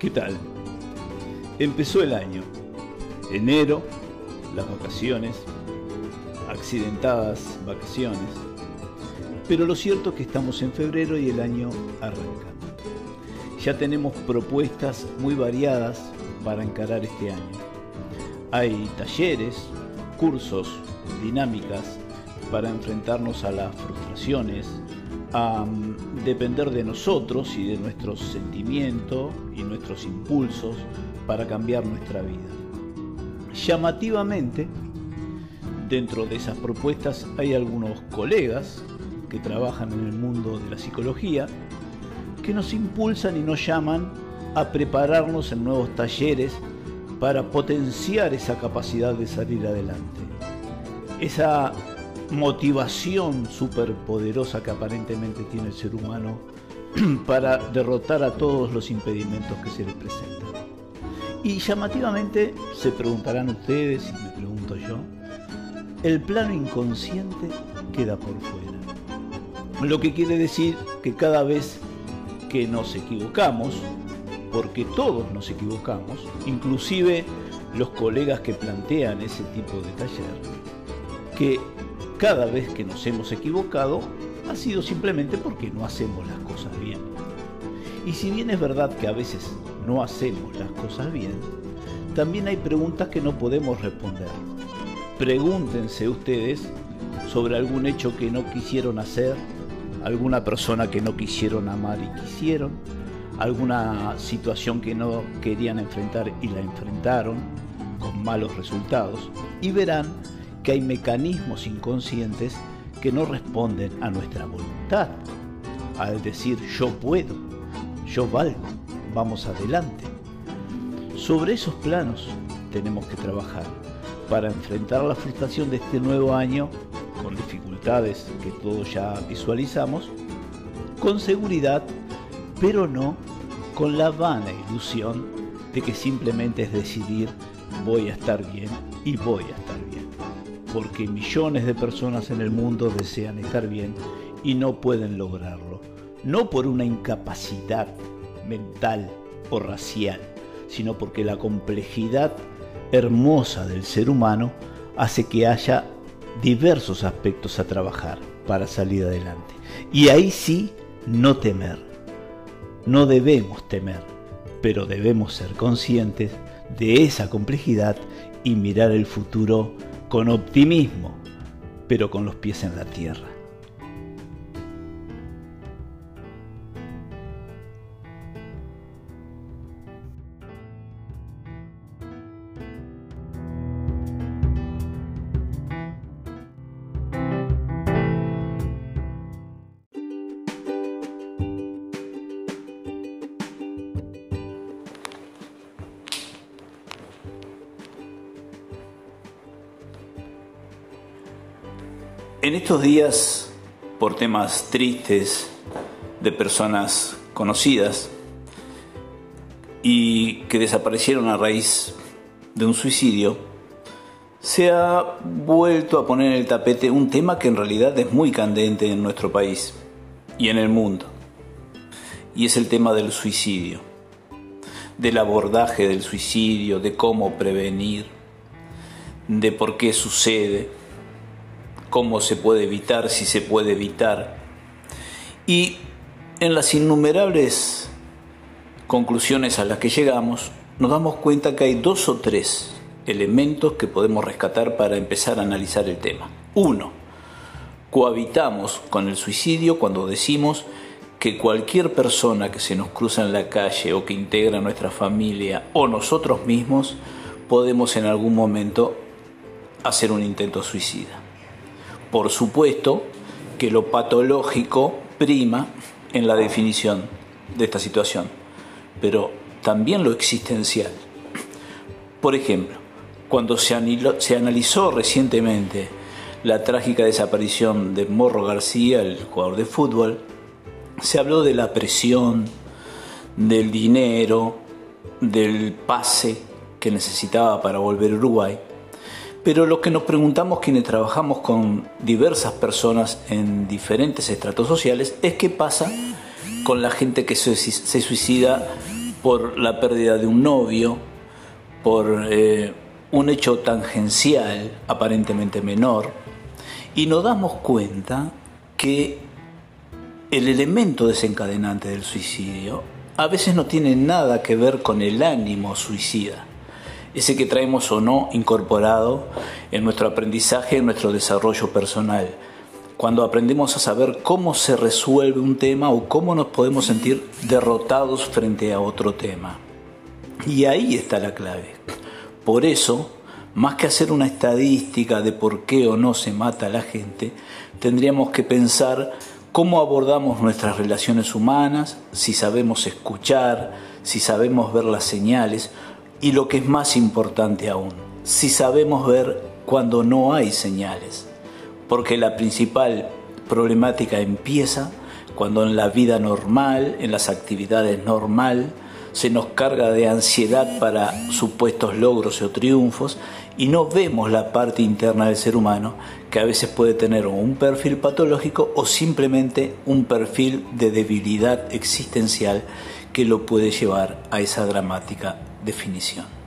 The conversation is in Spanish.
¿Qué tal? Empezó el año. Enero, las vacaciones, accidentadas vacaciones. Pero lo cierto es que estamos en febrero y el año arranca. Ya tenemos propuestas muy variadas para encarar este año. Hay talleres, cursos, dinámicas para enfrentarnos a las frustraciones, a depender de nosotros y de nuestros sentimientos y nuestros impulsos para cambiar nuestra vida. Llamativamente, dentro de esas propuestas hay algunos colegas que trabajan en el mundo de la psicología que nos impulsan y nos llaman a prepararnos en nuevos talleres para potenciar esa capacidad de salir adelante. Esa motivación superpoderosa que aparentemente tiene el ser humano para derrotar a todos los impedimentos que se le presentan. Y llamativamente se preguntarán ustedes, y me pregunto yo, el plano inconsciente queda por fuera. Lo que quiere decir que cada vez que nos equivocamos, porque todos nos equivocamos, inclusive los colegas que plantean ese tipo de taller, que cada vez que nos hemos equivocado ha sido simplemente porque no hacemos las cosas bien. Y si bien es verdad que a veces no hacemos las cosas bien, también hay preguntas que no podemos responder. Pregúntense ustedes sobre algún hecho que no quisieron hacer, alguna persona que no quisieron amar y quisieron, alguna situación que no querían enfrentar y la enfrentaron con malos resultados, y verán que hay mecanismos inconscientes que no responden a nuestra voluntad. Al decir yo puedo, yo valgo, vamos adelante. Sobre esos planos tenemos que trabajar para enfrentar la frustración de este nuevo año con dificultades que todos ya visualizamos, con seguridad, pero no con la vana ilusión de que simplemente es decidir voy a estar bien y voy a estar bien porque millones de personas en el mundo desean estar bien y no pueden lograrlo. No por una incapacidad mental o racial, sino porque la complejidad hermosa del ser humano hace que haya diversos aspectos a trabajar para salir adelante. Y ahí sí, no temer. No debemos temer, pero debemos ser conscientes de esa complejidad y mirar el futuro con optimismo, pero con los pies en la tierra. En estos días, por temas tristes de personas conocidas y que desaparecieron a raíz de un suicidio, se ha vuelto a poner en el tapete un tema que en realidad es muy candente en nuestro país y en el mundo. Y es el tema del suicidio, del abordaje del suicidio, de cómo prevenir, de por qué sucede cómo se puede evitar, si se puede evitar. Y en las innumerables conclusiones a las que llegamos, nos damos cuenta que hay dos o tres elementos que podemos rescatar para empezar a analizar el tema. Uno, cohabitamos con el suicidio cuando decimos que cualquier persona que se nos cruza en la calle o que integra nuestra familia o nosotros mismos podemos en algún momento hacer un intento suicida. Por supuesto que lo patológico prima en la definición de esta situación, pero también lo existencial. Por ejemplo, cuando se, analizó recientemente la trágica desaparición de Morro García, el jugador de fútbol, se habló de la presión, del dinero, del pase que necesitaba para volver a Uruguay. Pero lo que nos preguntamos quienes trabajamos con diversas personas en diferentes estratos sociales es qué pasa con la gente que se suicida por la pérdida de un novio, por eh, un hecho tangencial, aparentemente menor, y nos damos cuenta que el elemento desencadenante del suicidio a veces no tiene nada que ver con el ánimo suicida, ese que traemos o no incorporado en nuestro aprendizaje, en nuestro desarrollo personal, cuando aprendemos a saber cómo se resuelve un tema o cómo nos podemos sentir derrotados frente a otro tema. Y ahí está la clave. Por eso, más que hacer una estadística de por qué o no se mata a la gente, tendríamos que pensar cómo abordamos nuestras relaciones humanas, si sabemos escuchar, si sabemos ver las señales y lo que es más importante aún, si sabemos ver cuando no hay señales. Porque la principal problemática empieza cuando en la vida normal, en las actividades normal, se nos carga de ansiedad para supuestos logros o triunfos y no vemos la parte interna del ser humano que a veces puede tener un perfil patológico o simplemente un perfil de debilidad existencial que lo puede llevar a esa dramática definición.